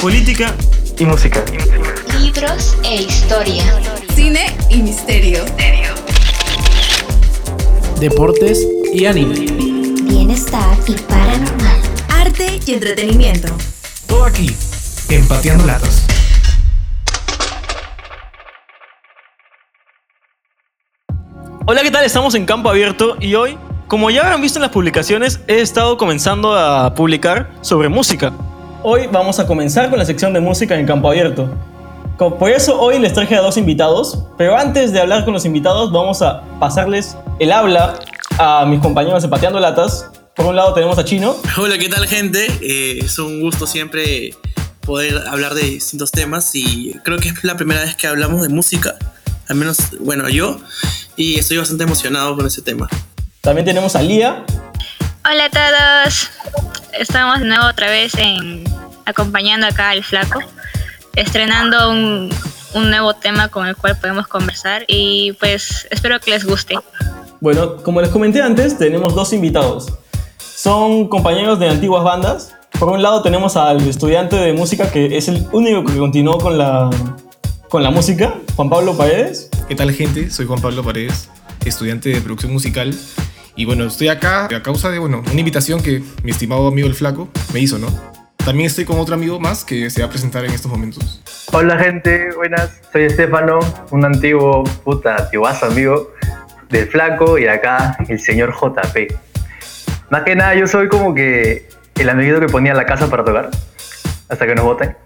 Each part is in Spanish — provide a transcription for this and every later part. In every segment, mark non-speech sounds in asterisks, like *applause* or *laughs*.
política y música. Libros e historia. Cine y misterio. Deportes y anime. Bienestar y paranormal. Arte y entretenimiento. Todo aquí, empateando latas. Hola, ¿qué tal? Estamos en Campo Abierto y hoy, como ya habrán visto en las publicaciones, he estado comenzando a publicar sobre música. Hoy vamos a comenzar con la sección de música en Campo Abierto. Por eso hoy les traje a dos invitados, pero antes de hablar con los invitados vamos a pasarles el habla a mis compañeros de Pateando Latas. Por un lado tenemos a Chino. Hola, ¿qué tal gente? Eh, es un gusto siempre poder hablar de distintos temas y creo que es la primera vez que hablamos de música, al menos, bueno, yo, y estoy bastante emocionado con ese tema. También tenemos a Lía. Hola a todos. Estamos de nuevo otra vez en acompañando acá al flaco, estrenando un, un nuevo tema con el cual podemos conversar y pues espero que les guste. Bueno, como les comenté antes, tenemos dos invitados. Son compañeros de antiguas bandas. Por un lado tenemos al estudiante de música que es el único que continuó con la, con la música, Juan Pablo Paredes. ¿Qué tal gente? Soy Juan Pablo Paredes, estudiante de producción musical. Y bueno, estoy acá a causa de, bueno, una invitación que mi estimado amigo el Flaco me hizo, ¿no? También estoy con otro amigo más que se va a presentar en estos momentos. Hola gente, buenas. Soy Estefano, un antiguo, puta, antiguazo amigo del Flaco y acá el señor JP. Más que nada, yo soy como que el amiguito que ponía la casa para tocar hasta que nos voten.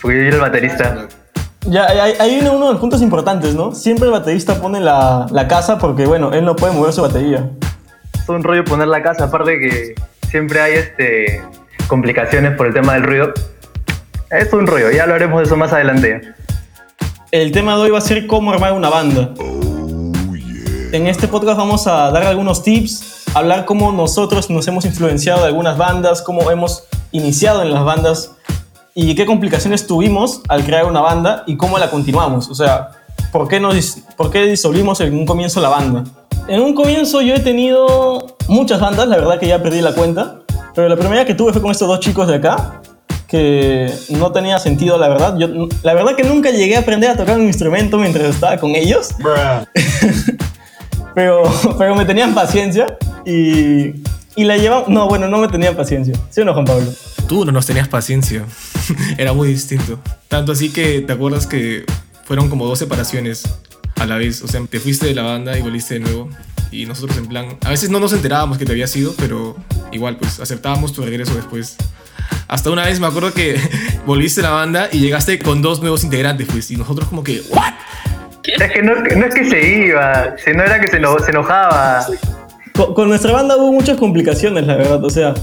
Porque yo era el baterista. Ya, hay, hay uno, uno de los puntos importantes, ¿no? Siempre el baterista pone la, la casa porque, bueno, él no puede mover su batería. Es un rollo poner la casa, aparte que siempre hay este, complicaciones por el tema del ruido. Es un rollo, ya hablaremos de eso más adelante. El tema de hoy va a ser cómo armar una banda. En este podcast vamos a dar algunos tips, hablar cómo nosotros nos hemos influenciado de algunas bandas, cómo hemos iniciado en las bandas y qué complicaciones tuvimos al crear una banda y cómo la continuamos. O sea, ¿por qué, nos, por qué disolvimos en un comienzo la banda? En un comienzo yo he tenido muchas bandas, la verdad que ya perdí la cuenta, pero la primera que tuve fue con estos dos chicos de acá, que no tenía sentido, la verdad. Yo, la verdad que nunca llegué a aprender a tocar un instrumento mientras estaba con ellos. *laughs* pero, pero me tenían paciencia y, y la llevamos... No, bueno, no me tenían paciencia. ¿Sí o no, Juan Pablo? Tú no nos tenías paciencia. *laughs* Era muy distinto. Tanto así que te acuerdas que fueron como dos separaciones a la vez. O sea, te fuiste de la banda y volviste de nuevo. Y nosotros en plan... A veces no nos enterábamos que te había sido, pero igual pues aceptábamos tu regreso después. Hasta una vez me acuerdo que *laughs* volviste a la banda y llegaste con dos nuevos integrantes, pues. Y nosotros como que... ¿What? Es que no, no es que se iba, sino era que se, eno- se enojaba. Con, con nuestra banda hubo muchas complicaciones, la verdad. O sea,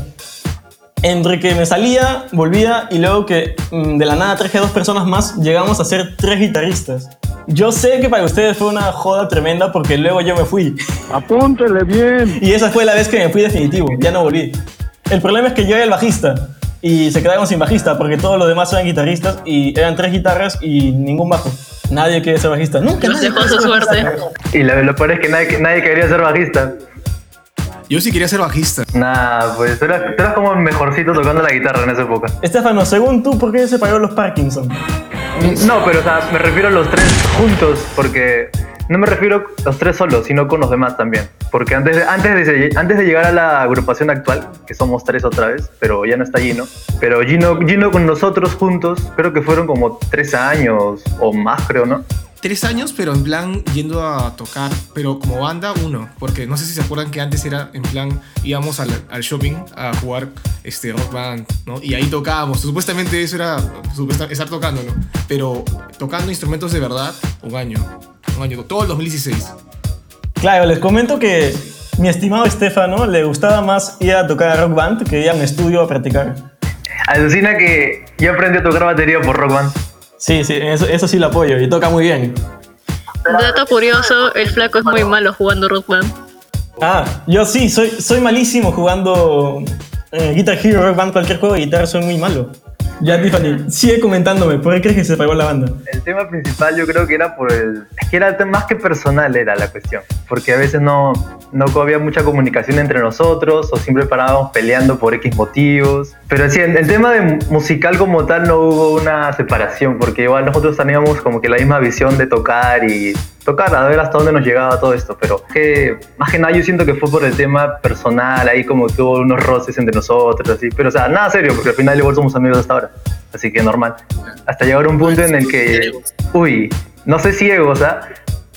entre que me salía, volvía y luego que mm, de la nada traje a dos personas más, llegamos a ser tres guitarristas. Yo sé que para ustedes fue una joda tremenda porque luego yo me fui. Apúntele bien. Y esa fue la vez que me fui definitivo, ya no volví. El problema es que yo era el bajista y se quedaron sin bajista porque todos los demás eran guitarristas y eran tres guitarras y ningún bajo. Nadie quiere ser bajista. Nunca. Los dejó su suerte. Y lo, lo peor es que nadie, nadie quería ser bajista. Yo sí quería ser bajista. Nah, pues tú eras, tú eras como el mejorcito tocando la guitarra en esa época. Estefano, según tú, ¿por qué se pagaron los Parkinson? No, pero o sea, me refiero a los tres juntos, porque no me refiero a los tres solos, sino con los demás también. Porque antes de, antes de, antes de llegar a la agrupación actual, que somos tres otra vez, pero ya no está Gino, pero Gino, Gino con nosotros juntos, creo que fueron como tres años o más, creo, ¿no? Tres años, pero en plan yendo a tocar, pero como banda uno, porque no sé si se acuerdan que antes era en plan íbamos al, al shopping a jugar este rock band, ¿no? Y ahí tocábamos. Supuestamente eso era estar tocando, ¿no? Pero tocando instrumentos de verdad, un año, un año, todo el 2016. Claro, les comento que mi estimado Estefano le gustaba más ir a tocar a rock band que ir a un estudio a practicar. Alucina que yo aprendí a tocar batería por Rock Band. Sí, sí, eso, eso sí lo apoyo y toca muy bien. Dato curioso, el flaco es muy malo jugando rock band. Ah, yo sí, soy, soy malísimo jugando eh, Guitar Hero, Rock Band, cualquier juego de guitarra, soy muy malo. Ya, Tiffany, sigue comentándome, ¿por qué crees que se separó la banda? El tema principal yo creo que era por el... Es que era más que personal era la cuestión. Porque a veces no, no había mucha comunicación entre nosotros o siempre parábamos peleando por X motivos. Pero sí, en el tema de musical como tal no hubo una separación porque igual nosotros teníamos como que la misma visión de tocar y tocar, a ver hasta dónde nos llegaba todo esto. Pero que más que nada yo siento que fue por el tema personal, ahí como que hubo unos roces entre nosotros, así. Pero o sea, nada serio porque al final igual somos amigos hasta ahora así que normal. Hasta llegar a un punto en el que, uy, no sé si egos, ¿ah?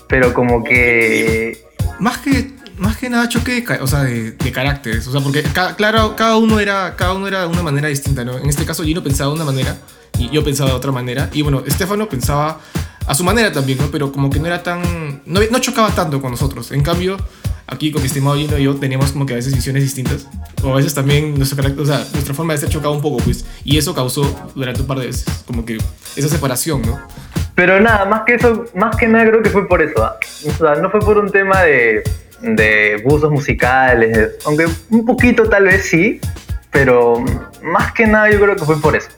Pero como que... Más que, más que nada choque de, o sea, de, caracteres, o sea, porque claro, cada uno, era, cada uno era de una manera distinta, ¿no? En este caso Gino pensaba de una manera y yo pensaba de otra manera, y bueno, Estefano pensaba a su manera también, ¿no? Pero como que no era tan... no, no chocaba tanto con nosotros, en cambio aquí con mi estimado Gino y yo teníamos como que a veces visiones distintas. O a veces también nuestro carácter, o sea, nuestra forma de ser chocaba un poco, pues. Y eso causó durante un par de veces, como que esa separación, ¿no? Pero nada, más que eso, más que nada creo que fue por eso. ¿ah? O sea, no fue por un tema de, de buzos musicales, aunque un poquito tal vez sí, pero más que nada yo creo que fue por eso.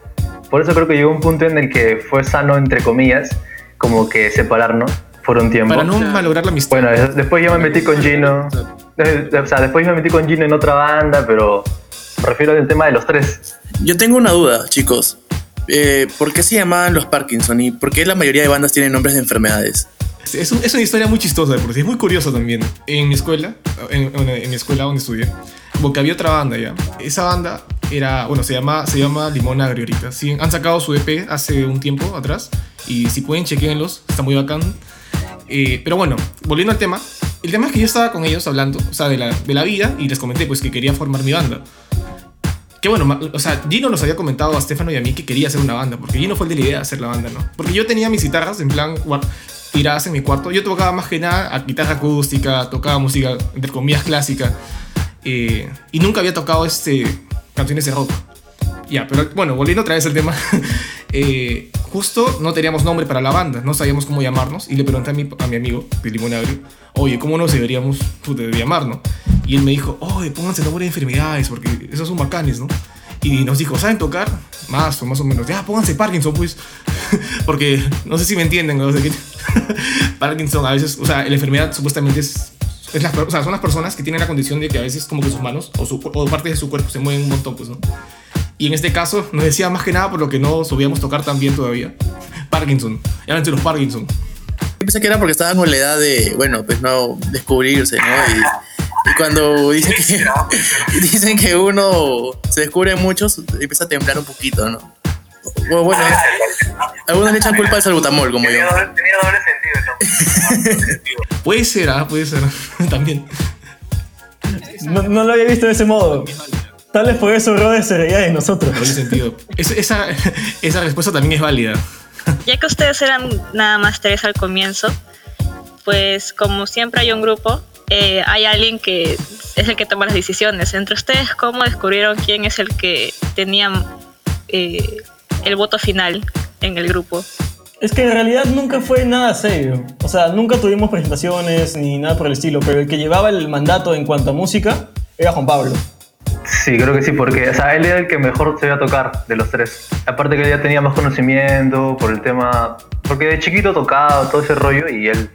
Por eso creo que llegó un punto en el que fue sano, entre comillas, como que separarnos por un tiempo. Para no malograr la amistad. Bueno, después yo me metí con Gino. O sea, después yo me metí con Gino en otra banda, pero me refiero al tema de los tres. Yo tengo una duda, chicos. Eh, ¿Por qué se llamaban los Parkinson y por qué la mayoría de bandas tienen nombres de enfermedades? Es, es una historia muy chistosa, porque es muy curioso también. En mi escuela, en, mi escuela donde estudié, porque había otra banda ya. Esa banda era, bueno, se llama, se llama Limón Agrio. Sí, han sacado su EP hace un tiempo atrás y si pueden, chequenlos, está muy bacán. Eh, pero bueno, volviendo al tema, el tema es que yo estaba con ellos hablando, o sea, de la, de la vida y les comenté pues que quería formar mi banda. Que bueno, o sea, Gino nos había comentado a Stefano y a mí que quería hacer una banda, porque Gino fue el de la idea de hacer la banda, ¿no? Porque yo tenía mis guitarras en plan tiradas en mi cuarto, yo tocaba más que nada a guitarra acústica, tocaba música, entre comillas, clásica, eh, y nunca había tocado este, canciones de rock. Ya, pero bueno, volviendo otra vez al tema, *laughs* eh, justo no teníamos nombre para la banda, no sabíamos cómo llamarnos y le pregunté a mi, a mi amigo de Limón oye, ¿cómo nos deberíamos de llamarnos? Y él me dijo, oye, pónganse nombre de enfermedades porque esos son bacanes, ¿no? Y nos dijo, ¿saben tocar? Más o más o menos. Ya, pónganse Parkinson, pues. *laughs* porque no sé si me entienden, ¿no? *laughs* Parkinson a veces, o sea, la enfermedad supuestamente es es o sea, son las personas que tienen la condición de que a veces como que sus manos o, su, o partes de su cuerpo se mueven un montón, pues, ¿no? Y en este caso nos decía más que nada por lo que no sabíamos tocar tan bien todavía. *laughs* Parkinson. Llámense los Parkinson. Yo pensé que era porque estaban con la edad de, bueno, pues no descubrirse, ¿no? Y, cuando dicen que, *laughs* dicen que uno se descubre muchos, empieza a temblar un poquito, ¿no? Bueno, bueno algunos le echan *laughs* culpa al salbutamol, como yo. Tenía doble *laughs* puede ser, ¿ah? Puede ser. *laughs* También. No, no, lo había visto de ese modo. Tal vez por eso Rode se reía de nosotros. Ese sentido. esa, *laughs* esa respuesta también es válida. Ya que ustedes eran nada más tres al comienzo, pues como siempre hay un grupo, eh, hay alguien que es el que toma las decisiones. Entre ustedes, ¿cómo descubrieron quién es el que tenía eh, el voto final en el grupo? Es que en realidad nunca fue nada serio. O sea, nunca tuvimos presentaciones ni nada por el estilo, pero el que llevaba el mandato en cuanto a música era Juan Pablo. Sí, creo que sí, porque o sea, él era el que mejor se iba a tocar de los tres. Aparte que él ya tenía más conocimiento por el tema, porque de chiquito tocaba todo ese rollo y él,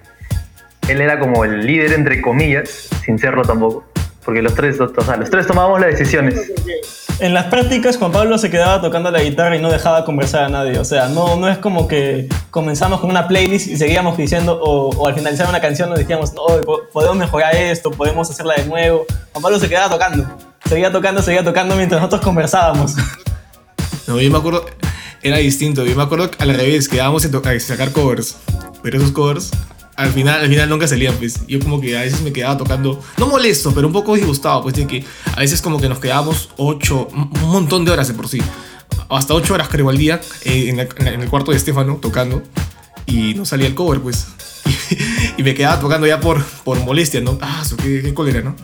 él era como el líder entre comillas, sin serlo tampoco, porque los tres, o sea, los tres tomábamos las decisiones. En las prácticas Juan Pablo se quedaba tocando la guitarra y no dejaba conversar a nadie. O sea, no, no es como que comenzamos con una playlist y seguíamos diciendo, o, al finalizar una canción nos decíamos, no, podemos mejorar esto, podemos hacerla de nuevo. Juan Pablo se quedaba tocando. Seguía tocando, seguía tocando mientras nosotros conversábamos. No, yo me acuerdo, era distinto. Yo me acuerdo al revés, quedábamos a sacar covers. Pero esos covers al final, al final nunca salían, pues. Yo como que a veces me quedaba tocando, no molesto, pero un poco disgustado, pues, de que a veces como que nos quedábamos ocho, un montón de horas de por sí. Hasta ocho horas creo al día eh, en, el, cuarto de Estefano tocando y no salía el cover, pues. *laughs* Y, me quedaba tocando ya por, por molestia, ¿no? Ah, qué, qué cólera, ¿no?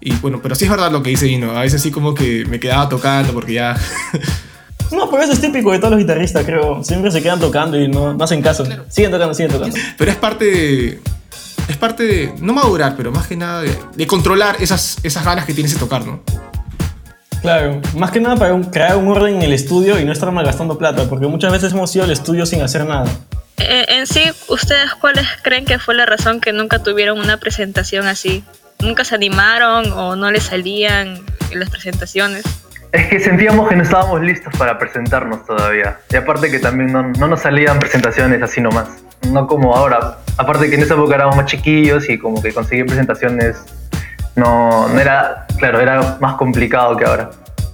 Y bueno, pero sí es verdad lo que dice Gino. A veces sí como que me quedaba tocando porque ya *laughs* *laughs* No, pero eso es típico de todos los guitarristas, creo. Siempre se quedan tocando y no, hacen caso. Siguen tocando, siguen tocando. Pero es parte de. Es parte de. No madurar, pero más que nada de, controlar esas, esas ganas que tienes de tocar, ¿no? Claro, más que nada para un- crear un orden en el estudio y no estar malgastando plata, porque muchas veces hemos ido al estudio sin hacer nada. Eh, en sí, ¿ustedes cuáles creen que fue la razón que nunca tuvieron una presentación así? ¿Nunca se animaron o no les salían las presentaciones? Es que sentíamos que no estábamos listos para presentarnos todavía. Y aparte que también no, no nos salían presentaciones así nomás. No como ahora. Aparte que en esa época éramos más chiquillos y como que conseguir presentaciones no, no era, claro, era más complicado que ahora.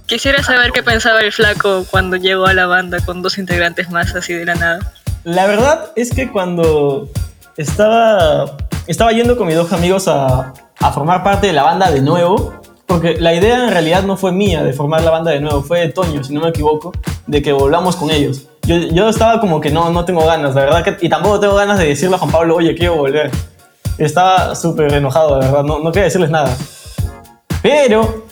Quisiera saber qué pensaba el flaco cuando llegó a la banda con dos integrantes más así de la nada. La verdad es que cuando estaba, estaba yendo con mis dos amigos a, a formar parte de la banda de nuevo, porque la idea en realidad no fue mía de formar la banda de nuevo, fue de Toño, si no me equivoco, de que volvamos con ellos. Yo, yo estaba como que no, no tengo ganas, la verdad, que, y tampoco tengo ganas de decirle a Juan Pablo, oye, quiero volver. Estaba súper enojado, la verdad, no, no quería decirles nada. Pero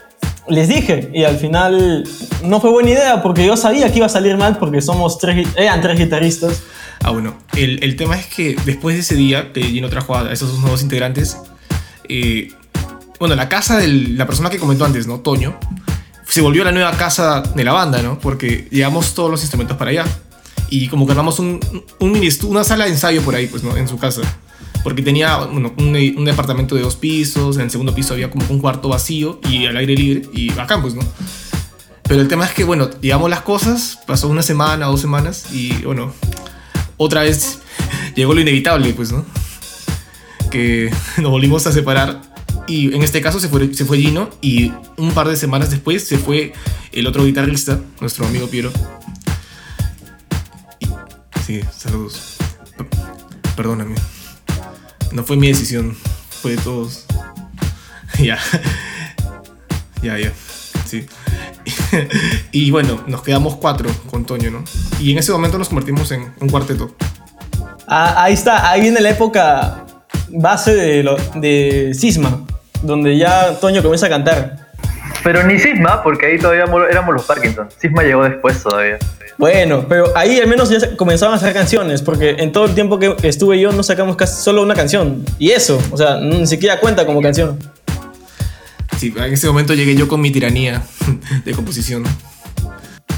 les dije, y al final no fue buena idea, porque yo sabía que iba a salir mal, porque somos tres, eran tres guitarristas. Ah, bueno, el, el tema es que después de ese día que Gino trajo a esos dos nuevos integrantes, eh, bueno, la casa de la persona que comentó antes, ¿no? Toño, se volvió la nueva casa de la banda, ¿no? Porque llevamos todos los instrumentos para allá. Y como que armamos un, un mini una sala de ensayo por ahí, pues, ¿no? En su casa. Porque tenía bueno, un, un departamento de dos pisos, en el segundo piso había como un cuarto vacío y al aire libre, y bacán, pues, ¿no? Pero el tema es que, bueno, llevamos las cosas, pasó una semana, dos semanas, y bueno, otra vez *laughs* llegó lo inevitable, pues, ¿no? Que *laughs* nos volvimos a separar. Y en este caso se fue, se fue Gino y un par de semanas después se fue el otro guitarrista, nuestro amigo Piero. Sí, saludos. Perdóname. No fue mi decisión, fue de todos. *laughs* ya. ya, ya. Sí. *laughs* y bueno, nos quedamos cuatro con Toño, ¿no? Y en ese momento nos convertimos en un cuarteto. Ah, ahí está, ahí viene la época base de, lo- de Sisma, donde ya Toño comienza a cantar. Pero ni Sisma, porque ahí todavía mo- éramos los Parkinson. Sisma llegó después todavía. Bueno, pero ahí al menos ya comenzaban a sacar canciones, porque en todo el tiempo que estuve yo no sacamos casi solo una canción. Y eso, o sea, ni siquiera cuenta como canción. Sí, en ese momento llegué yo con mi tiranía de composición.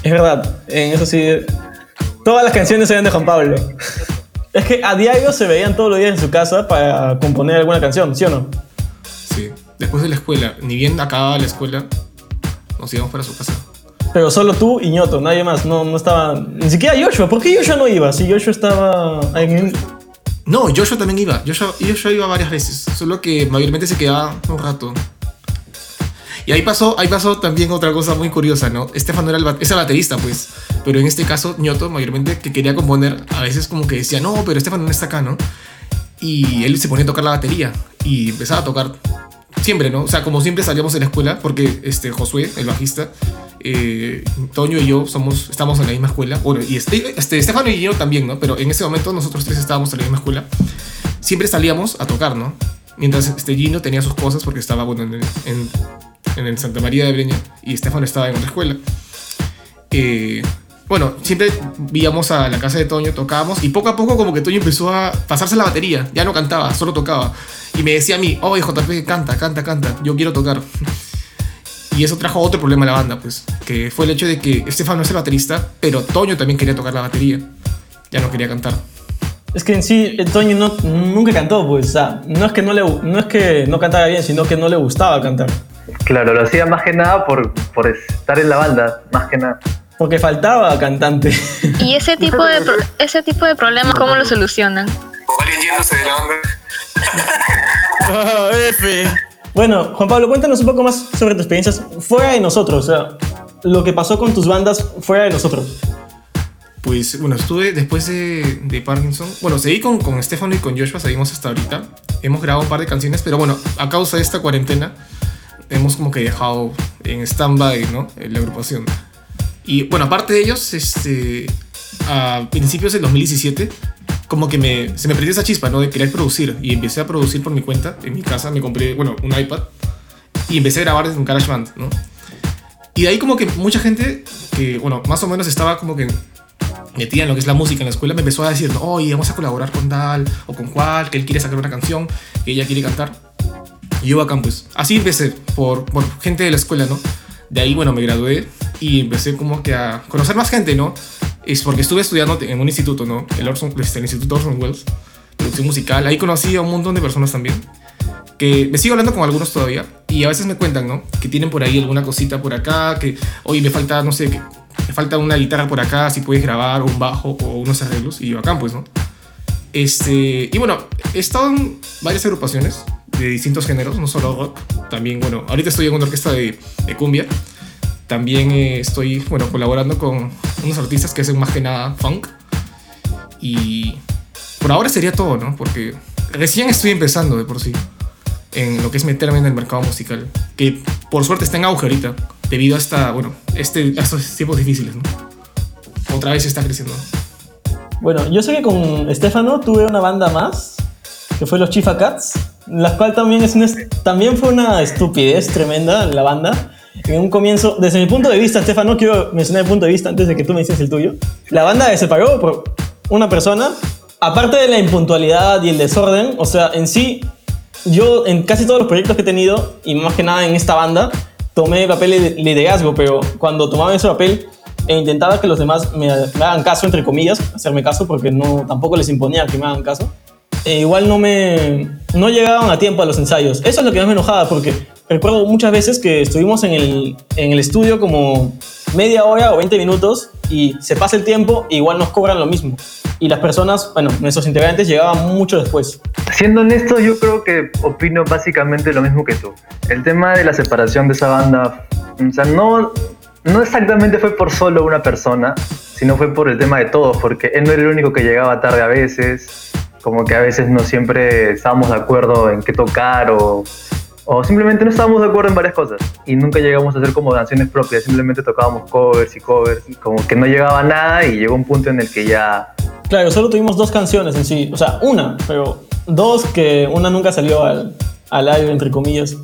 Es verdad, en eso sí. Todas las canciones eran de Juan Pablo. Es que a diario se veían todos los días en su casa para componer alguna canción, ¿sí o no? Después de la escuela, ni bien acababa la escuela, nos íbamos para su casa. Pero solo tú y Ñoto, nadie más. No, no estaba. Ni siquiera Joshua. ¿Por qué Joshua no iba? Si Joshua estaba. en- No, Joshua también iba. Joshua, Joshua iba varias veces, solo que mayormente se quedaba un rato. Y ahí pasó, ahí pasó también otra cosa muy curiosa, ¿no? Estefano era el ba- es el baterista, pues. Pero en este caso, Ñoto, mayormente, que quería componer, a veces como que decía, no, pero Estefano no está acá, ¿no? Y él se ponía a tocar la batería y empezaba a tocar siempre, ¿no? O sea, como siempre salíamos de la escuela, porque este Josué, el bajista, eh, Toño y yo somos, estamos en la misma escuela. Bueno, y este, este, Estefano y yo también, ¿no? Pero en ese momento nosotros tres estábamos en la misma escuela. Siempre salíamos a tocar, ¿no? Mientras este Gino tenía sus cosas porque estaba, bueno, en en, en Santa María de Breña y Estefano estaba en otra escuela. Eh, bueno, siempre íbamos a la casa de Toño, tocábamos y poco a poco como que Toño empezó a pasarse la batería. Ya no cantaba, solo tocaba. Y me decía a mí, oye JP, canta, canta, canta, yo quiero tocar. Y eso trajo otro problema a la banda, pues, que fue el hecho de que Estefano es el baterista, pero Toño también quería tocar la batería. Ya no quería cantar. Es que en sí, el Toño no, nunca cantó, pues. O sea, no es, que no, le, no es que no cantara bien, sino que no le gustaba cantar. Claro, lo hacía más que nada por, por estar en la banda, más que nada. Porque faltaba cantante. *laughs* ¿Y ese tipo de, pro- ese tipo de problemas cómo lo solucionan? Alguien yéndose de la banda. Bueno, Juan Pablo, cuéntanos un poco más sobre tus experiencias fuera de nosotros. O sea, lo que pasó con tus bandas fuera de nosotros. Pues bueno, estuve después de, de Parkinson. Bueno, seguí con, con Stefano y con Joshua, seguimos hasta ahorita. Hemos grabado un par de canciones, pero bueno, a causa de esta cuarentena, hemos como que dejado en stand-by, ¿no? En la agrupación. Y bueno, aparte de ellos, este, a principios del 2017, como que me, se me prendió esa chispa, ¿no? De querer producir. Y empecé a producir por mi cuenta. En mi casa me compré, bueno, un iPad. Y empecé a grabar desde un GarageBand, ¿no? Y de ahí como que mucha gente que, bueno, más o menos estaba como que metida en lo que es la música en la escuela, me empezó a decir, oye, vamos a colaborar con tal o con cual, que él quiere sacar una canción, que ella quiere cantar. Y yo acá, pues, así empecé, por, por gente de la escuela, ¿no? De ahí, bueno, me gradué y empecé como que a conocer más gente, ¿no? Es porque estuve estudiando en un instituto, ¿no? El, Orson, este, el Instituto Orson Welles, producción musical. Ahí conocí a un montón de personas también. Que me sigo hablando con algunos todavía. Y a veces me cuentan, ¿no? Que tienen por ahí alguna cosita por acá. Que, oye, me falta, no sé, que me falta una guitarra por acá. Si puedes grabar, un bajo, o unos arreglos. Y yo acá, pues, ¿no? Este, y bueno, he estado en varias agrupaciones de distintos géneros, no solo rock. También, bueno, ahorita estoy en una orquesta de, de cumbia. También eh, estoy, bueno, colaborando con unos artistas que hacen más que nada funk. Y por ahora sería todo, ¿no? Porque recién estoy empezando de por sí en lo que es meterme en el mercado musical, que por suerte está en auge ahorita, debido a esta, bueno, este, a estos tiempos difíciles, ¿no? Otra vez está creciendo. Bueno, yo sé que con Estefano tuve una banda más, que fue los Chifa Cats, la cual también, es una, también fue una estupidez tremenda la banda. En un comienzo, desde mi punto de vista, Estefano, quiero mencionar el punto de vista antes de que tú me dices el tuyo. La banda se separó por una persona, aparte de la impuntualidad y el desorden, o sea, en sí, yo en casi todos los proyectos que he tenido, y más que nada en esta banda, tomé papel de liderazgo, pero cuando tomaba ese papel e intentaba que los demás me, me hagan caso, entre comillas, hacerme caso, porque no, tampoco les imponía que me hagan caso. E igual no me no llegaban a tiempo a los ensayos. Eso es lo que más me enojaba porque recuerdo muchas veces que estuvimos en el, en el estudio como media hora o 20 minutos y se pasa el tiempo e igual nos cobran lo mismo. Y las personas, bueno, nuestros integrantes llegaban mucho después. Siendo honesto, yo creo que opino básicamente lo mismo que tú. El tema de la separación de esa banda, o sea, no, no exactamente fue por solo una persona, sino fue por el tema de todos, porque él no era el único que llegaba tarde a veces, como que a veces no siempre estábamos de acuerdo en qué tocar o, o simplemente no estábamos de acuerdo en varias cosas y nunca llegamos a hacer como canciones propias, simplemente tocábamos covers y covers y como que no llegaba nada y llegó un punto en el que ya... Claro, solo tuvimos dos canciones en sí, o sea, una, pero dos que una nunca salió al, al aire, entre comillas.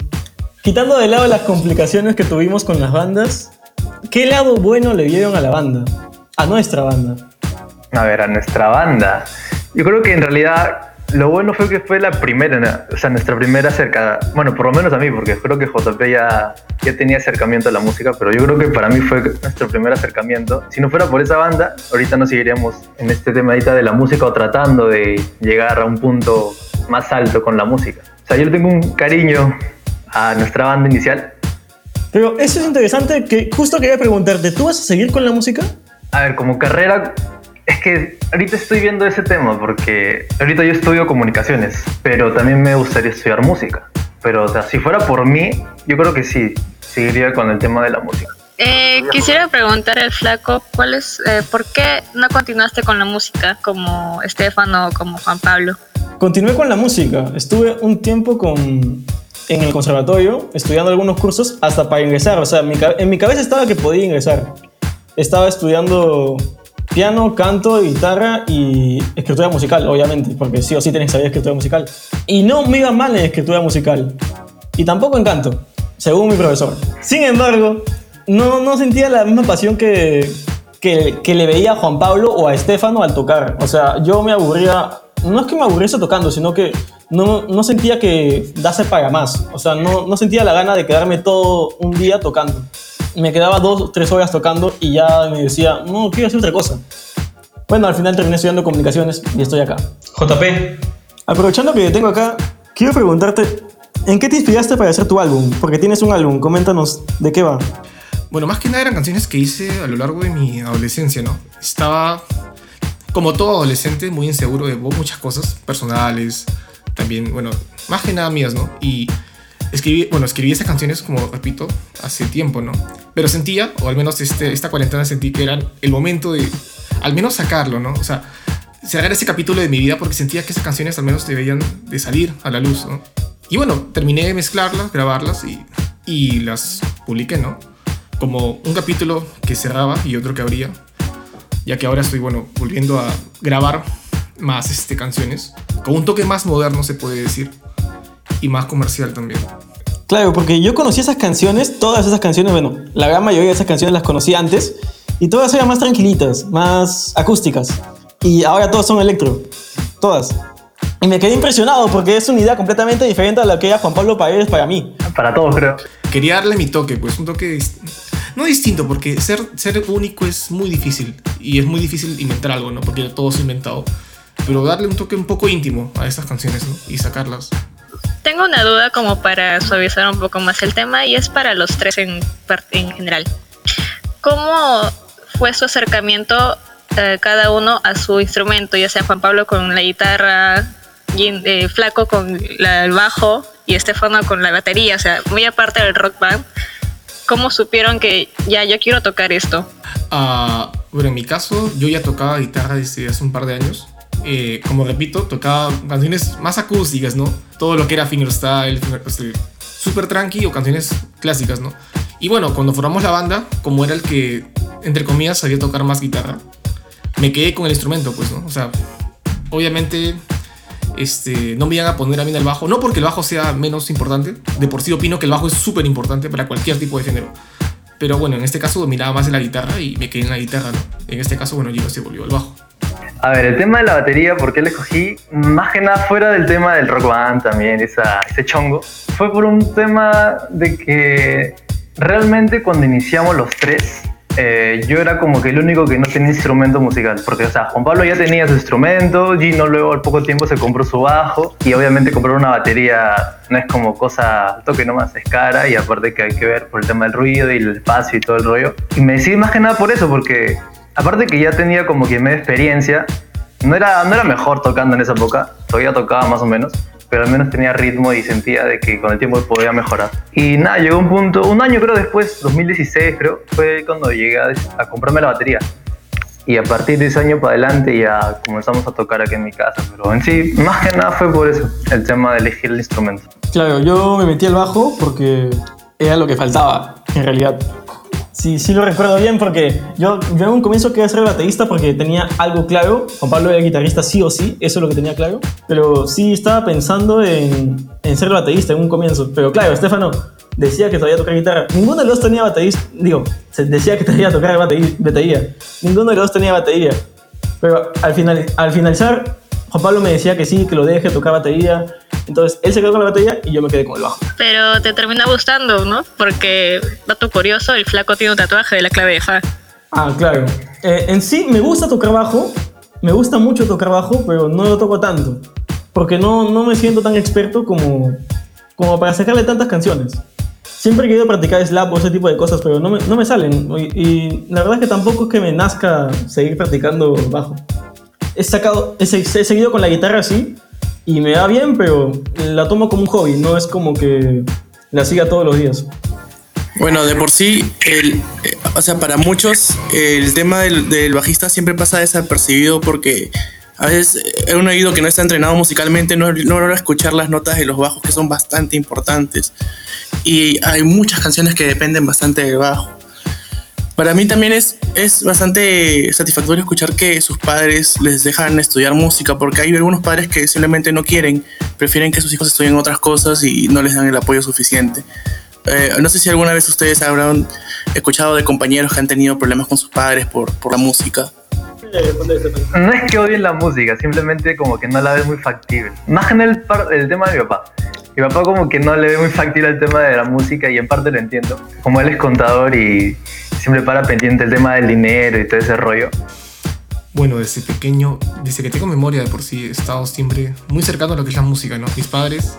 Quitando de lado las complicaciones que tuvimos con las bandas, ¿qué lado bueno le vieron a la banda? A nuestra banda. A ver, a nuestra banda. Yo creo que en realidad lo bueno fue que fue la primera, o sea, nuestra primera acercada, bueno, por lo menos a mí, porque creo que JP ya, ya tenía acercamiento a la música, pero yo creo que para mí fue nuestro primer acercamiento. Si no fuera por esa banda, ahorita no seguiríamos en este tema de la música o tratando de llegar a un punto más alto con la música. O sea, yo tengo un cariño a nuestra banda inicial. Pero eso es interesante, que justo quería preguntarte, ¿tú vas a seguir con la música? A ver, como carrera, es que ahorita estoy viendo ese tema porque ahorita yo estudio comunicaciones, pero también me gustaría estudiar música. Pero o sea, si fuera por mí, yo creo que sí, seguiría con el tema de la música. Eh, quisiera preguntar al flaco, ¿cuál es, eh, ¿por qué no continuaste con la música como Estefano o como Juan Pablo? Continué con la música. Estuve un tiempo con, en el conservatorio estudiando algunos cursos hasta para ingresar. O sea, en mi, en mi cabeza estaba que podía ingresar. Estaba estudiando piano, canto, guitarra y escritura musical, obviamente, porque sí o sí tienes que saber escritura musical. Y no me iba mal en escritura musical. Y tampoco en canto, según mi profesor. Sin embargo, no, no sentía la misma pasión que, que, que le veía a Juan Pablo o a Estefano al tocar. O sea, yo me aburría, no es que me aburriese tocando, sino que no, no sentía que dase para más. O sea, no, no sentía la gana de quedarme todo un día tocando me quedaba dos, tres horas tocando y ya me decía, no, quiero hacer otra cosa. Bueno, al final terminé estudiando comunicaciones y estoy acá. JP. Aprovechando que te tengo acá, quiero preguntarte, ¿en qué te inspiraste para hacer tu álbum? Porque tienes un álbum, coméntanos de qué va. Bueno, más que nada eran canciones que hice a lo largo de mi adolescencia, ¿no? Estaba, como todo adolescente, muy inseguro de muchas cosas personales, también, bueno, más que nada mías, ¿no? Y escribí, bueno, escribí esas canciones, como repito, hace tiempo, ¿no? Pero sentía, o al menos este, esta cuarentena sentí que era el momento de, al menos sacarlo, ¿no? O sea, cerrar ese capítulo de mi vida porque sentía que esas canciones al menos deberían de salir a la luz, ¿no? Y bueno, terminé de mezclarlas, grabarlas y, y las publiqué, ¿no? Como un capítulo que cerraba y otro que abría, ya que ahora estoy, bueno, volviendo a grabar más este, canciones, con un toque más moderno se puede decir y más comercial también. Claro, porque yo conocí esas canciones, todas esas canciones, bueno, la gran mayoría de esas canciones las conocí antes y todas eran más tranquilitas, más acústicas. Y ahora todas son electro, todas. Y me quedé impresionado porque es una idea completamente diferente a la que era Juan Pablo Paredes para mí. Para todos, creo. quería darle mi toque, pues un toque dist- no distinto, porque ser, ser único es muy difícil y es muy difícil inventar algo, ¿no? Porque todo se ha inventado. Pero darle un toque un poco íntimo a estas canciones, ¿no? Y sacarlas. Tengo una duda como para suavizar un poco más el tema y es para los tres en, en general. ¿Cómo fue su acercamiento eh, cada uno a su instrumento? Ya sea Juan Pablo con la guitarra, Gin- eh, Flaco con el bajo y Estefano con la batería, o sea, muy aparte del rock band. ¿Cómo supieron que ya yo quiero tocar esto? Ah, bueno, en mi caso, yo ya tocaba guitarra desde hace un par de años. Eh, como repito, tocaba canciones más acústicas, ¿no? Todo lo que era fingerstyle, finger- este, super tranqui o canciones clásicas, ¿no? Y bueno, cuando formamos la banda, como era el que, entre comillas, sabía tocar más guitarra, me quedé con el instrumento, pues, ¿no? O sea, obviamente, este, no me iban a poner a mí en el bajo, no porque el bajo sea menos importante, de por sí opino que el bajo es súper importante para cualquier tipo de género. Pero bueno, en este caso dominaba más en la guitarra y me quedé en la guitarra, ¿no? En este caso, bueno, Gino se volvió al bajo. A ver, el tema de la batería, ¿por qué la escogí? Más que nada fuera del tema del rock band también, esa, ese chongo. Fue por un tema de que realmente cuando iniciamos los tres, eh, yo era como que el único que no tenía instrumento musical. Porque, o sea, Juan Pablo ya tenía su instrumento, Gino luego al poco tiempo se compró su bajo y obviamente comprar una batería no es como cosa, toque nomás, es cara y aparte que hay que ver por el tema del ruido y el espacio y todo el rollo. Y me decidí más que nada por eso, porque aparte que ya tenía como que media experiencia, no era, no era mejor tocando en esa época, todavía tocaba más o menos, pero al menos tenía ritmo y sentía de que con el tiempo podía mejorar. Y nada, llegó un punto, un año creo después, 2016 creo, fue cuando llegué a, a comprarme la batería. Y a partir de ese año para adelante ya comenzamos a tocar aquí en mi casa. Pero en sí, más que nada fue por eso, el tema de elegir el instrumento. Claro, yo me metí al bajo porque era lo que faltaba, en realidad. Sí, sí lo recuerdo bien porque yo, yo en un comienzo quería ser baterista porque tenía algo claro. Juan Pablo era guitarrista sí o sí, eso es lo que tenía claro. Pero sí estaba pensando en, ser baterista en un comienzo. Pero claro, Estefano decía que todavía tocar guitarra. Ninguno de los dos tenía baterista, digo, se decía que todavía tocar batería. Ninguno de los tenía batería. Pero al, final, al finalizar, Juan Pablo me decía que sí, que lo deje tocar batería. Entonces él se quedó con la batería y yo me quedé con el bajo. Pero te termina gustando, ¿no? Porque, dato curioso, el flaco tiene un tatuaje de la clave de Fa. Ah, claro. Eh, en sí me gusta tocar bajo, me gusta mucho tocar bajo, pero no lo toco tanto. Porque no, no me siento tan experto como, como para sacarle tantas canciones. Siempre he querido practicar slap o ese tipo de cosas, pero no me, no me salen. Y, y la verdad es que tampoco es que me nazca seguir practicando bajo. He, sacado, he, he seguido con la guitarra así y me va bien, pero la tomo como un hobby, no es como que la siga todos los días. Bueno, de por sí, el, eh, o sea, para muchos el tema del, del bajista siempre pasa desapercibido porque a veces eh, un oído que no está entrenado musicalmente no, no logra escuchar las notas de los bajos que son bastante importantes. Y hay muchas canciones que dependen bastante del bajo. Para mí también es, es bastante satisfactorio escuchar que sus padres les dejan estudiar música, porque hay algunos padres que simplemente no quieren, prefieren que sus hijos estudien otras cosas y no les dan el apoyo suficiente. Eh, no sé si alguna vez ustedes habrán escuchado de compañeros que han tenido problemas con sus padres por, por la música. No es que odien la música, simplemente como que no la ve muy factible. Más nada el, el tema de mi papá. Mi papá como que no le ve muy factible el tema de la música y en parte lo entiendo. Como él es contador y siempre para pendiente el tema del dinero y todo ese rollo. Bueno, desde pequeño, desde que tengo memoria de por sí, he estado siempre muy cercano a lo que es la música, ¿no? Mis padres,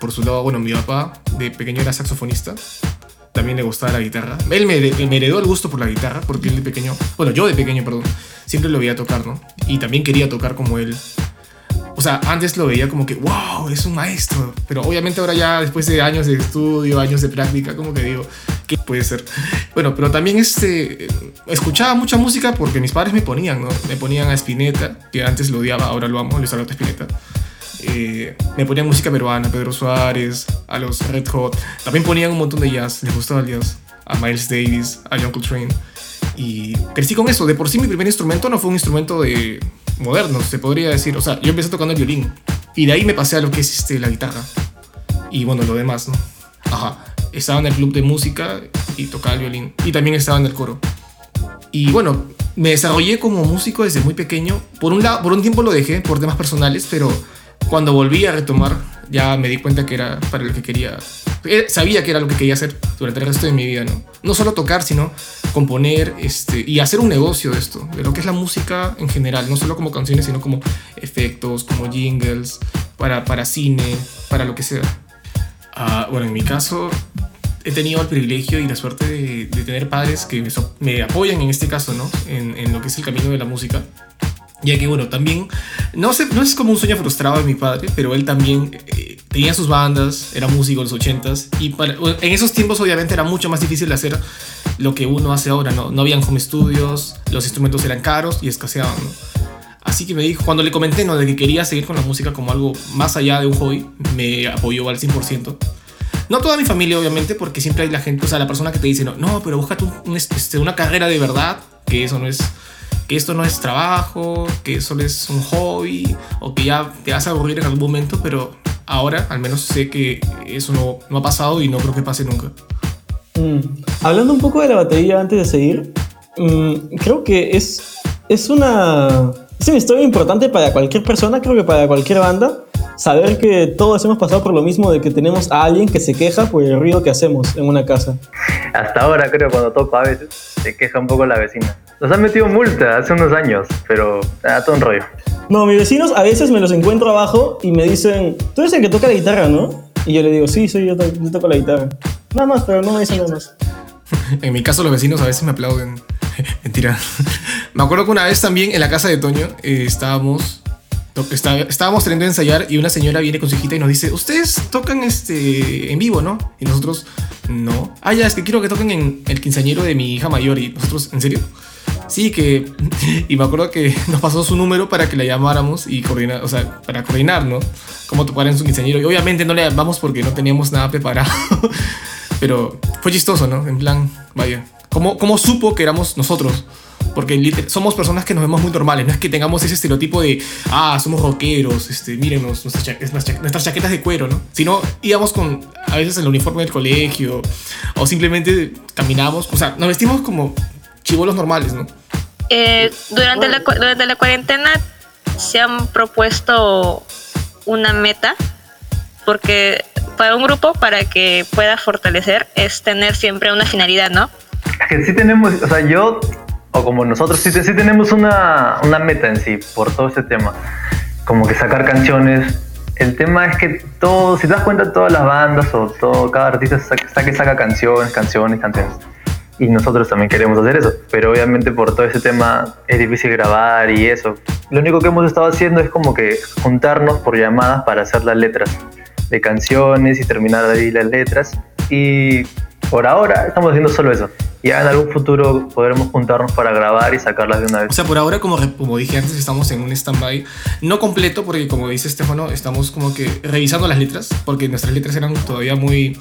por su lado, bueno, mi papá de pequeño era saxofonista, también le gustaba la guitarra. Él me, me heredó el gusto por la guitarra, porque él de pequeño, bueno, yo de pequeño, perdón, siempre lo veía tocar, ¿no? Y también quería tocar como él. O sea, antes lo veía como que, wow, es un maestro. Pero obviamente ahora ya, después de años de estudio, años de práctica, como que digo, ¿qué puede ser? Bueno, pero también este, escuchaba mucha música porque mis padres me ponían, ¿no? Me ponían a Spinetta, que antes lo odiaba, ahora lo amo, Luis Alberto Spinetta. Eh, me ponían música peruana, Pedro Suárez, a los Red Hot. También ponían un montón de jazz, les gustaba el jazz. A Miles Davis, a John Coltrane. Y crecí con eso. De por sí mi primer instrumento no fue un instrumento de moderno, se podría decir. O sea, yo empecé tocando el violín. Y de ahí me pasé a lo que es este, la guitarra. Y bueno, lo demás, ¿no? Ajá. Estaba en el club de música y tocaba el violín. Y también estaba en el coro. Y bueno, me desarrollé como músico desde muy pequeño. Por un, lado, por un tiempo lo dejé por temas personales, pero cuando volví a retomar ya me di cuenta que era para lo que quería Eh, Sabía que era lo que quería hacer durante el resto de mi vida, ¿no? No solo tocar, sino componer este, y hacer un negocio de esto, de lo que es la música en general, no solo como canciones, sino como efectos, como jingles, para, para cine, para lo que sea. Ah, bueno, en mi caso he tenido el privilegio y la suerte de, de tener padres que me, so- me apoyan en este caso, ¿no? En, en lo que es el camino de la música. Ya que, bueno, también, no, sé, no es como un sueño frustrado de mi padre, pero él también eh, tenía sus bandas, era músico en los ochentas, y para- en esos tiempos obviamente era mucho más difícil hacer lo que uno hace ahora, ¿no? No habían home studios, los instrumentos eran caros y escaseaban, ¿no? Así que me dijo, cuando le comenté, ¿no? De que quería seguir con la música como algo más allá de un hobby, me apoyó al 100%. No toda mi familia, obviamente, porque siempre hay la gente, o sea, la persona que te dice, no, no pero búscate un- un, este, una carrera de verdad, que eso no es, que esto no es trabajo, que solo es un hobby, o que ya te vas a aburrir en algún momento, pero ahora al menos sé que eso no, no ha pasado y no creo que pase nunca. Mm. Hablando un poco de la batería antes de seguir, mm, creo que es, es, una, es una historia importante para cualquier persona, creo que para cualquier banda, saber que todos hemos pasado por lo mismo de que tenemos a alguien que se queja por el ruido que hacemos en una casa. Hasta ahora creo cuando toco a veces se queja un poco la vecina. Nos han metido multa hace unos años, pero ah, todo un rollo. No, mis vecinos a veces me los encuentro abajo y me dicen, tú eres el que toca la guitarra, ¿no? Y yo le digo, sí, soy yo, to- yo toco la guitarra. Nada más, pero no me dicen nada más. *laughs* En mi caso, los vecinos a veces me aplauden. *laughs* Mentira. Me acuerdo que una vez también en la casa de Toño eh, estábamos. está- estábamos teniendo a ensayar y una señora viene con su hijita y nos dice: Ustedes tocan este en vivo, ¿no? Y nosotros, no. Ah, ya, es que quiero que toquen en el quinceañero de mi hija mayor. Y nosotros, ¿en serio? Sí, que. *laughs* Y me acuerdo que *laughs* nos pasó su número para que la llamáramos y coordinar, o sea, para coordinar, ¿no? Cómo tocar en su quinceañero. Y obviamente no le llamamos porque no teníamos nada preparado. *laughs* Pero fue chistoso, ¿no? En plan, vaya. ¿Cómo, cómo supo que éramos nosotros? Porque somos personas que nos vemos muy normales. No es que tengamos ese estereotipo de, ah, somos rockeros, este, mírenos, nuestras, cha- nuestras cha- nuestras chaquetas de cuero, ¿no? Sino íbamos con, a veces, el uniforme del colegio, o simplemente caminamos, o sea, nos vestimos como chivolos normales, ¿no? Eh, durante, la, durante la cuarentena se han propuesto una meta, porque para un grupo, para que pueda fortalecer, es tener siempre una finalidad, ¿no? Es que sí tenemos, o sea, yo, o como nosotros, sí, sí tenemos una, una meta en sí por todo este tema. Como que sacar canciones. El tema es que todo, si te das cuenta, todas las bandas o todo, cada artista saca, saca, saca canciones, canciones, canciones. Y nosotros también queremos hacer eso. Pero obviamente por todo ese tema es difícil grabar y eso. Lo único que hemos estado haciendo es como que juntarnos por llamadas para hacer las letras de canciones y terminar ahí las letras. Y por ahora estamos haciendo solo eso. Ya en algún futuro podremos juntarnos para grabar y sacarlas de una O vez. sea, por ahora, como, como dije antes, estamos en un stand-by no completo, porque como dice Estefano, estamos como que revisando las letras, porque nuestras letras eran todavía muy,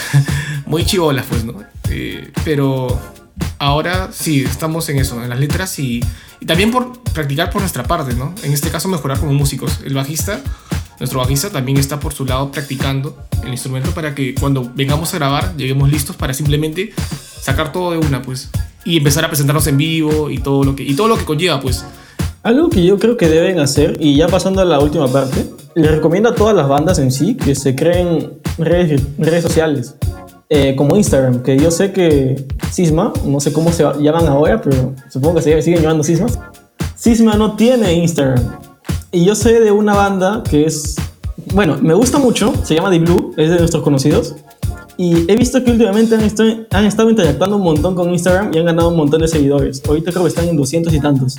*laughs* muy chivolas, pues, ¿no? Eh, pero ahora sí, estamos en eso, en las letras y, y también por practicar por nuestra parte, ¿no? En este caso, mejorar como músicos. El bajista, nuestro bajista también está por su lado practicando el instrumento para que cuando vengamos a grabar lleguemos listos para simplemente sacar todo de una, pues. Y empezar a presentarnos en vivo y todo lo que, y todo lo que conlleva, pues. Algo que yo creo que deben hacer, y ya pasando a la última parte, le recomiendo a todas las bandas en sí que se creen redes, redes sociales, eh, como Instagram, que yo sé que Sisma, no sé cómo se llaman ahora, pero supongo que se siguen llamando Sisma. Sisma no tiene Instagram. Y yo sé de una banda que es, bueno, me gusta mucho, se llama The Blue, es de nuestros conocidos. Y he visto que últimamente han, esto- han estado interactuando un montón con Instagram y han ganado un montón de seguidores. Ahorita creo que están en 200 y tantos.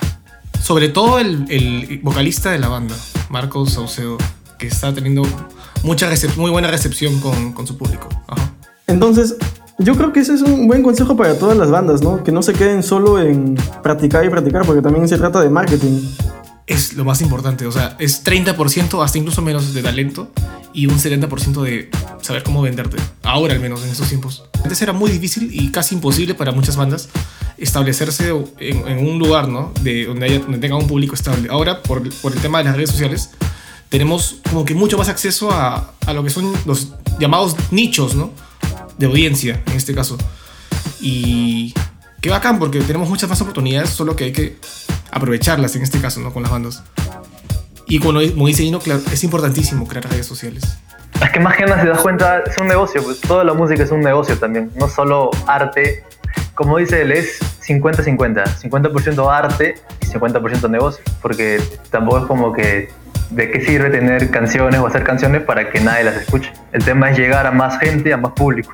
Sobre todo el, el vocalista de la banda, Marcos Saucedo, que está teniendo mucha muy buena recepción con, con su público. Ajá. Entonces, yo creo que ese es un buen consejo para todas las bandas, ¿no? Que no se queden solo en practicar y practicar, porque también se trata de marketing. Es lo más importante, o sea, es 30% hasta incluso menos de talento y un 70% de saber cómo venderte. Ahora al menos en estos tiempos. Antes era muy difícil y casi imposible para muchas bandas establecerse en, en un lugar, ¿no? De donde, haya, donde tenga un público estable. Ahora, por, por el tema de las redes sociales, tenemos como que mucho más acceso a, a lo que son los llamados nichos, ¿no? De audiencia, en este caso. Y qué bacán, porque tenemos muchas más oportunidades, solo que hay que aprovecharlas en este caso, ¿no? Con las bandas. Y como, como dice Gino, es importantísimo crear redes sociales. Es que más que nada, si das cuenta, es un negocio, pues toda la música es un negocio también, no solo arte. Como dice él, es 50-50, 50%, arte y 50% negocio, porque tampoco es como que de qué sirve tener canciones o hacer canciones para que nadie las escuche. El tema es llegar a más gente, a más público.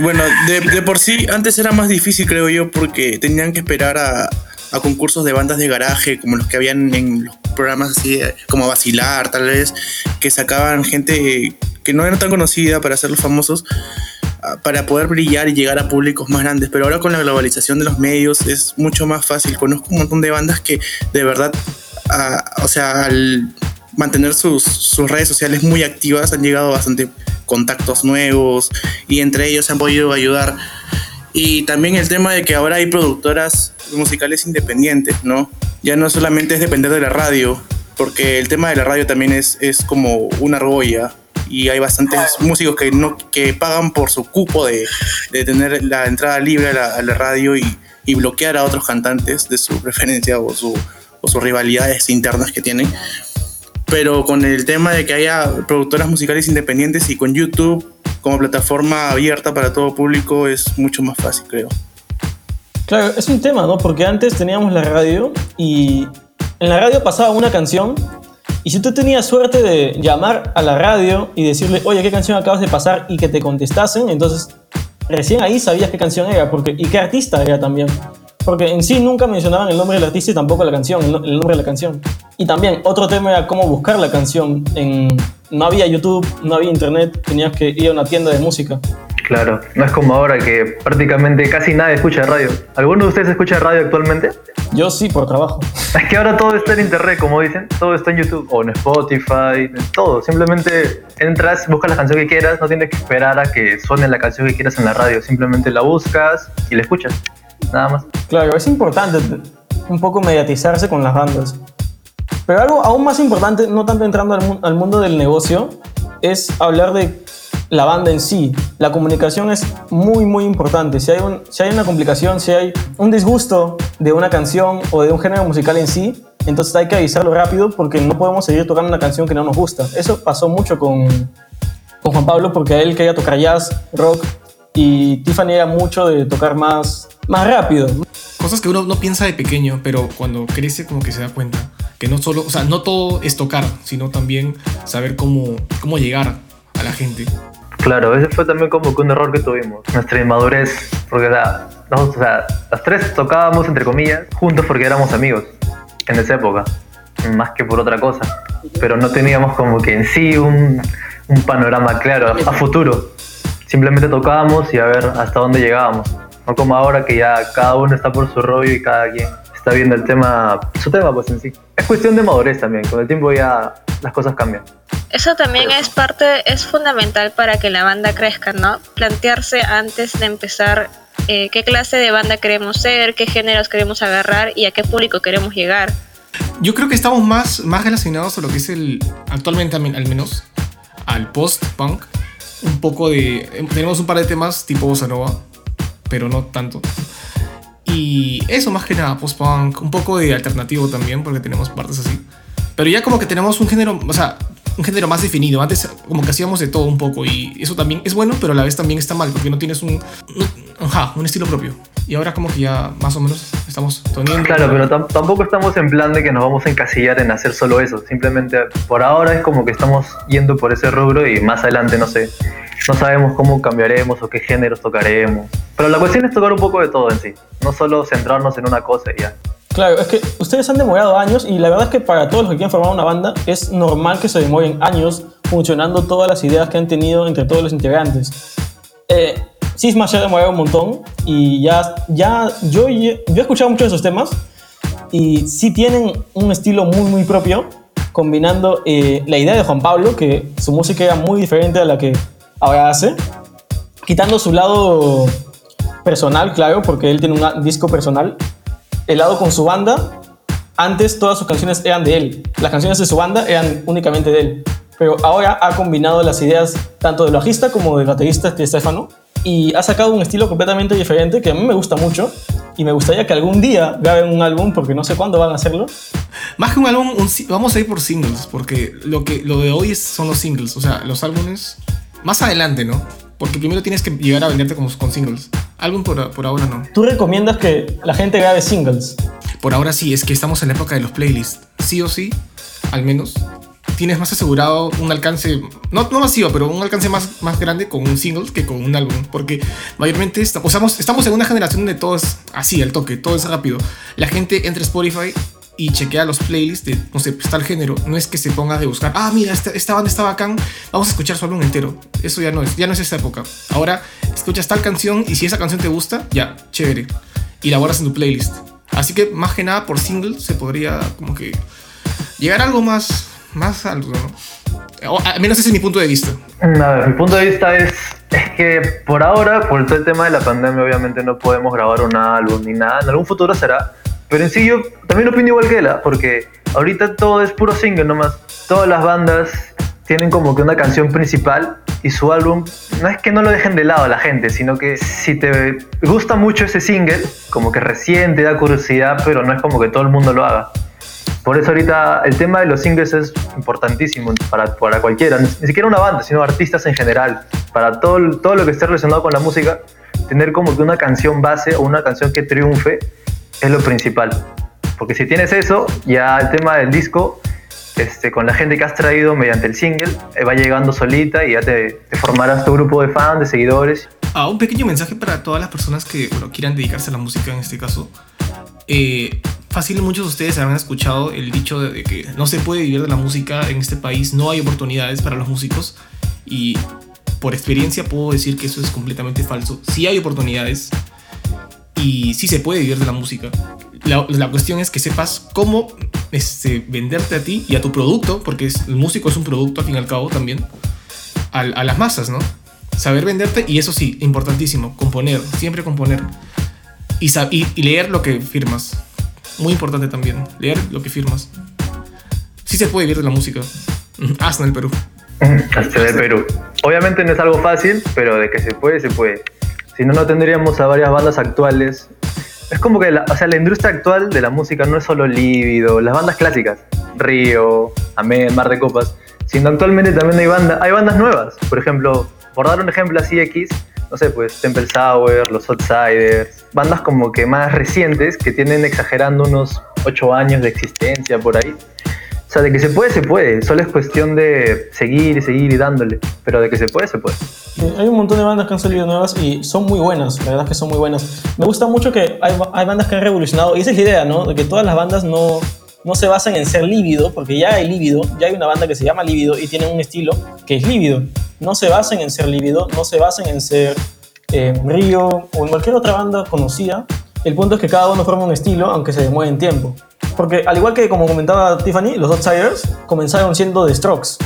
Bueno, de, de por sí, antes era más difícil, creo yo, porque tenían que esperar a, concursos de bandas de garaje, como los que habían en los programas así, como Vacilar, tal vez, que sacaban gente que no era tan conocida para hacerlos famosos, ah, para poder brillar y llegar a públicos más grandes. Pero ahora con la globalización de los medios es mucho más fácil. Conozco un montón de bandas que de verdad, ah, o sea, al mantener sus, sus redes sociales muy activas han llegado bastante contactos nuevos y entre ellos se han podido ayudar. Y también el tema de que ahora hay productoras musicales independientes, ¿no? Ya no solamente es depender de la radio, porque el tema de la radio también es, es como una argolla y hay bastantes músicos que no que pagan por su cupo de, de tener la entrada libre a la, a la radio y, y, bloquear a otros cantantes de su preferencia o, su, o sus rivalidades internas que tienen. Pero con el tema de que haya productoras musicales independientes y con YouTube como plataforma abierta para todo público es mucho más fácil, creo. Claro, es un tema, ¿no? Porque antes teníamos la radio y en la radio pasaba una canción y si tú tenías suerte de llamar a la radio y decirle, oye, ¿qué canción acabas de pasar? y que te contestasen, entonces recién ahí sabías qué canción era porque, y qué artista era también. Porque en sí nunca mencionaban el nombre del artista y tampoco la canción, el nombre de la canción. Y también otro tema era cómo buscar la canción. En, no había YouTube, no había internet, tenías que ir a una tienda de música. Claro, no es como ahora que prácticamente casi nadie escucha radio. ¿Alguno de ustedes escucha radio actualmente? Yo sí, por trabajo. *laughs* Es que ahora todo está en internet, como dicen, todo está en YouTube o en Spotify, todo. Simplemente entras, buscas la canción que quieras, no tienes que esperar a que suene la canción que quieras en la radio, simplemente la buscas y la escuchas. Nada más. Claro, es importante un poco mediatizarse con las bandas. Pero algo aún más importante, no tanto entrando al, mundo del negocio, es hablar de la banda en sí. La comunicación es muy, muy importante. Si hay, una complicación, si hay un disgusto de una canción o de un género musical en sí, entonces hay que avisarlo rápido porque no podemos seguir tocando una canción que no nos gusta. Eso pasó mucho con, con Juan Pablo porque a él quería tocar jazz, rock y Tiffany era mucho de tocar más, más rápido. Cosas que uno no piensa de pequeño, pero cuando crece como que se da cuenta que no solo, o sea, no todo es tocar, sino también saber cómo, cómo llegar a la gente. Claro, ese fue también como que un error que tuvimos, nuestra inmadurez, porque o sea, o sea, las tres tocábamos, entre comillas, juntos porque éramos amigos en esa época, más que por otra cosa, pero no teníamos como que en sí un, un panorama claro a futuro, simplemente tocábamos y a ver hasta dónde llegábamos, no como ahora que ya cada uno está por su rollo y cada quien está viendo el tema, su tema pues en sí. Es cuestión de madurez también, con el tiempo ya las cosas cambian. Eso también es parte, es fundamental para que la banda crezca, ¿no? Plantearse antes de empezar eh, qué clase de banda queremos ser, qué géneros queremos agarrar y a qué público queremos llegar. Yo creo que estamos más, más relacionados a lo que es el, actualmente al menos, al post-punk. Un poco de, tenemos un par de temas tipo bossa nova, pero no tanto. Y eso más que nada, post-punk, un poco de alternativo también, porque tenemos partes así. Pero ya como que tenemos un género, o sea, un género más definido. Antes como que hacíamos de todo un poco y eso también es bueno, pero a la vez también está mal porque no tienes un, ajá, un estilo propio. Y ahora como que ya más o menos estamos teniendo... Claro, pero tam tampoco estamos en plan de que nos vamos a encasillar en hacer solo eso. Simplemente por ahora es como que estamos yendo por ese rubro y más adelante no sé. No sabemos cómo cambiaremos o qué géneros tocaremos. Pero la cuestión es tocar un poco de todo en sí. No solo centrarnos en una cosa y ya. Claro, es que ustedes han demorado años y la verdad es que para todos los que quieren formar una banda es normal que se demoren años funcionando todas las ideas que han tenido entre todos los integrantes. Eh, Sisma se ha demorado un montón y ya, ya yo, he escuchado muchos de esos temas y sí tienen un estilo muy muy propio combinando eh, la idea de Juan Pablo, que su música era muy diferente a la que ahora hace, quitando su lado personal, claro, porque él tiene un disco personal, el lado con su banda, antes todas sus canciones eran de él. Las canciones de su banda eran únicamente de él. Pero ahora ha combinado las ideas tanto del bajista como del baterista de Stefano y ha sacado un estilo completamente diferente que a mí me gusta mucho. y me gustaría que algún día graben un álbum porque no sé cuándo van a hacerlo. Más que un álbum, un vamos a ir por singles, porque lo, que, lo de hoy son los singles, o sea, los álbumes más adelante, ¿no? Porque primero tienes que llegar a venderte como con singles. Álbum por, por ahora no. ¿Tú recomiendas que la gente grabe singles? Por ahora sí, es que estamos en la época de los playlists. Sí o sí, al menos, tienes más asegurado un alcance, no, no masivo, pero un alcance más, más grande con un single que con un álbum. Porque mayormente estamos, estamos en una generación donde todo es así, al toque, todo es rápido. La gente entra a Spotify y chequea los playlists de, no sé, pues, tal género. No es que se ponga de buscar, ah, mira, esta, esta banda está bacán, vamos a escuchar su álbum entero. Eso ya no es, ya no es esa época. Ahora escuchas tal canción y si esa canción te gusta, ya, chévere. Y la guardas en tu playlist. Así que más que nada por single se podría como que llegar a algo más, más alto, ¿no? Al menos ese es mi punto de vista. A mi punto de vista es, es que por ahora, por todo el tema de la pandemia, obviamente no podemos grabar un álbum ni nada. En algún futuro será. Pero en sí yo también opino igual que él, ¿ah? porque ahorita todo es puro single nomás. Todas las bandas tienen como que una canción principal y su álbum no es que no lo dejen de lado a la gente, sino que si te gusta mucho ese single, como que recién te da curiosidad, pero no es como que todo el mundo lo haga. Por eso ahorita el tema de los singles es importantísimo para, para cualquiera, ni, siquiera una banda, sino artistas en general. Para todo, todo lo que esté relacionado con la música, tener como que una canción base o una canción que triunfe es lo principal. Porque si tienes eso, ya el tema del disco, este, con la gente que has traído mediante el single, eh, va llegando solita y ya te, te formarás tu grupo de fans, de seguidores. Ah, un pequeño mensaje para todas las personas que bueno, quieran dedicarse a la música en este caso. Eh, fácil, muchos de ustedes habrán escuchado el dicho de, que no se puede vivir de la música en este país, no hay oportunidades para los músicos y por experiencia puedo decir que eso es completamente falso. Sí hay oportunidades y sí se puede vivir de la música. La, la cuestión es que sepas cómo este, venderte a ti y a tu producto, porque es- el músico es un producto al fin y al cabo también, a, a las masas, ¿no? Saber venderte y eso sí, importantísimo, componer, siempre componer. Y, y, y leer lo que firmas. Muy importante también, leer lo que firmas. Sí se puede vivir de la música. Hasta en el Perú. *laughs* Hasta de Perú. Obviamente no es algo fácil, pero de que se puede, se puede. Si no, no tendríamos a varias bandas actuales. Es como que la, o sea, la industria actual de la música no es solo Lívido, las bandas clásicas, Río, Amén, Mar de Copas, sino actualmente también hay, banda, hay bandas nuevas. Por ejemplo, por dar un ejemplo así X, no sé, pues Temple Sour, Los Outsiders, bandas como que más recientes que tienen exagerando unos 8 años de existencia por ahí. O sea, de que se puede, se puede. Solo es cuestión de seguir y seguir y dándole. Pero de que se puede, se puede. Sí, Hay un montón de bandas que han salido nuevas y son muy buenas, la verdad es que son muy buenas. Me gusta mucho que hay, hay bandas que han revolucionado, y esa es la idea, ¿no? De que todas las bandas no, no se basan en ser lívido, porque ya hay lívido, ya hay una banda que se llama lívido y tiene un estilo que es lívido. No se basen en ser lívido, no se basen en ser eh, Río o en cualquier otra banda conocida. El punto es que cada uno forma un estilo, aunque se demore en tiempo. Porque al igual que como comentaba Tiffany, los Outsiders comenzaron siendo The Strokes.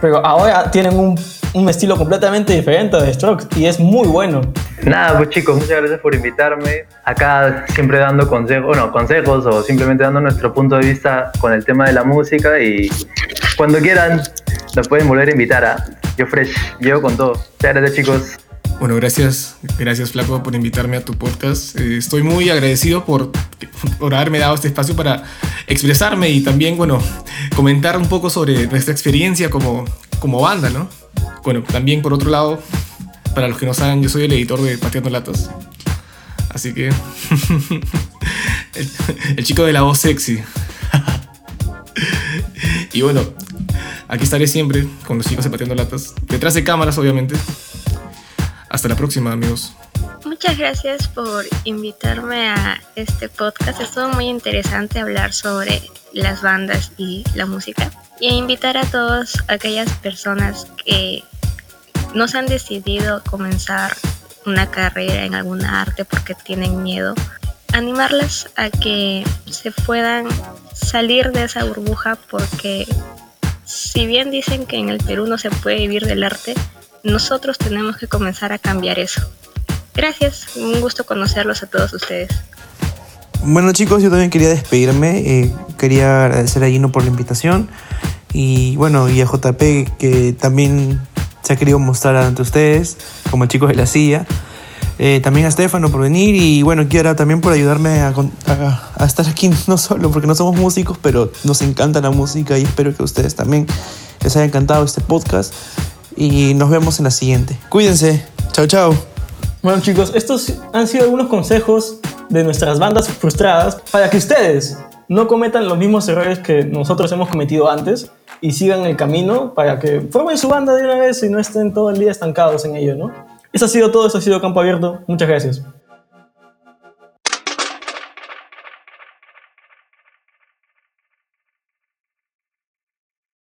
Pero ahora tienen un, un estilo completamente diferente de Strokes y es muy bueno. Nada, pues chicos, muchas gracias por invitarme. Acá siempre dando consejos, bueno, consejos o simplemente dando nuestro punto de vista con el tema de la música y cuando quieran nos pueden volver a invitar a Yo Fresh, yo con todo. Muchas gracias chicos. Bueno, gracias, gracias Flaco por invitarme a tu podcast. Eh, estoy muy agradecido por, por haberme dado este espacio para expresarme y también, bueno, comentar un poco sobre nuestra experiencia como, como banda, ¿no? Bueno, también por otro lado, para los que no saben, yo soy el editor de Pateando Latas. Así que... *laughs* el, el chico de la voz sexy. *laughs* y bueno, aquí estaré siempre con los chicos de Pateando Latas. Detrás de cámaras, obviamente. Hasta la próxima, amigos. Muchas gracias por invitarme a este podcast. Estuvo muy interesante hablar sobre las bandas y la música. Y invitar a todas aquellas personas que no se han decidido comenzar una carrera en alguna arte porque tienen miedo. Animarlas a que se puedan salir de esa burbuja porque si bien dicen que en el Perú no se puede vivir del arte, nosotros tenemos que comenzar a cambiar eso. Gracias, un gusto conocerlos a todos ustedes. Bueno chicos, yo también quería despedirme. eh, quería agradecer a Gino por la invitación. Y bueno, y a JP que también se ha querido mostrar ante ustedes, como el chico de la silla. Eh, también a Estefano por venir y bueno, Kiara también por ayudarme a, a- a estar aquí *laughs* no solo porque no somos músicos, pero nos encanta la música y espero que a ustedes también les haya encantado este podcast y nos vemos en la siguiente. Cuídense. Chao, chao. Bueno chicos, estos han sido algunos consejos de nuestras bandas frustradas para que ustedes no cometan los mismos errores que nosotros hemos cometido antes y sigan el camino para que formen su banda de una vez y no estén todo el día estancados en ello, ¿no? Eso ha sido todo, eso ha sido Campo Abierto. Muchas gracias.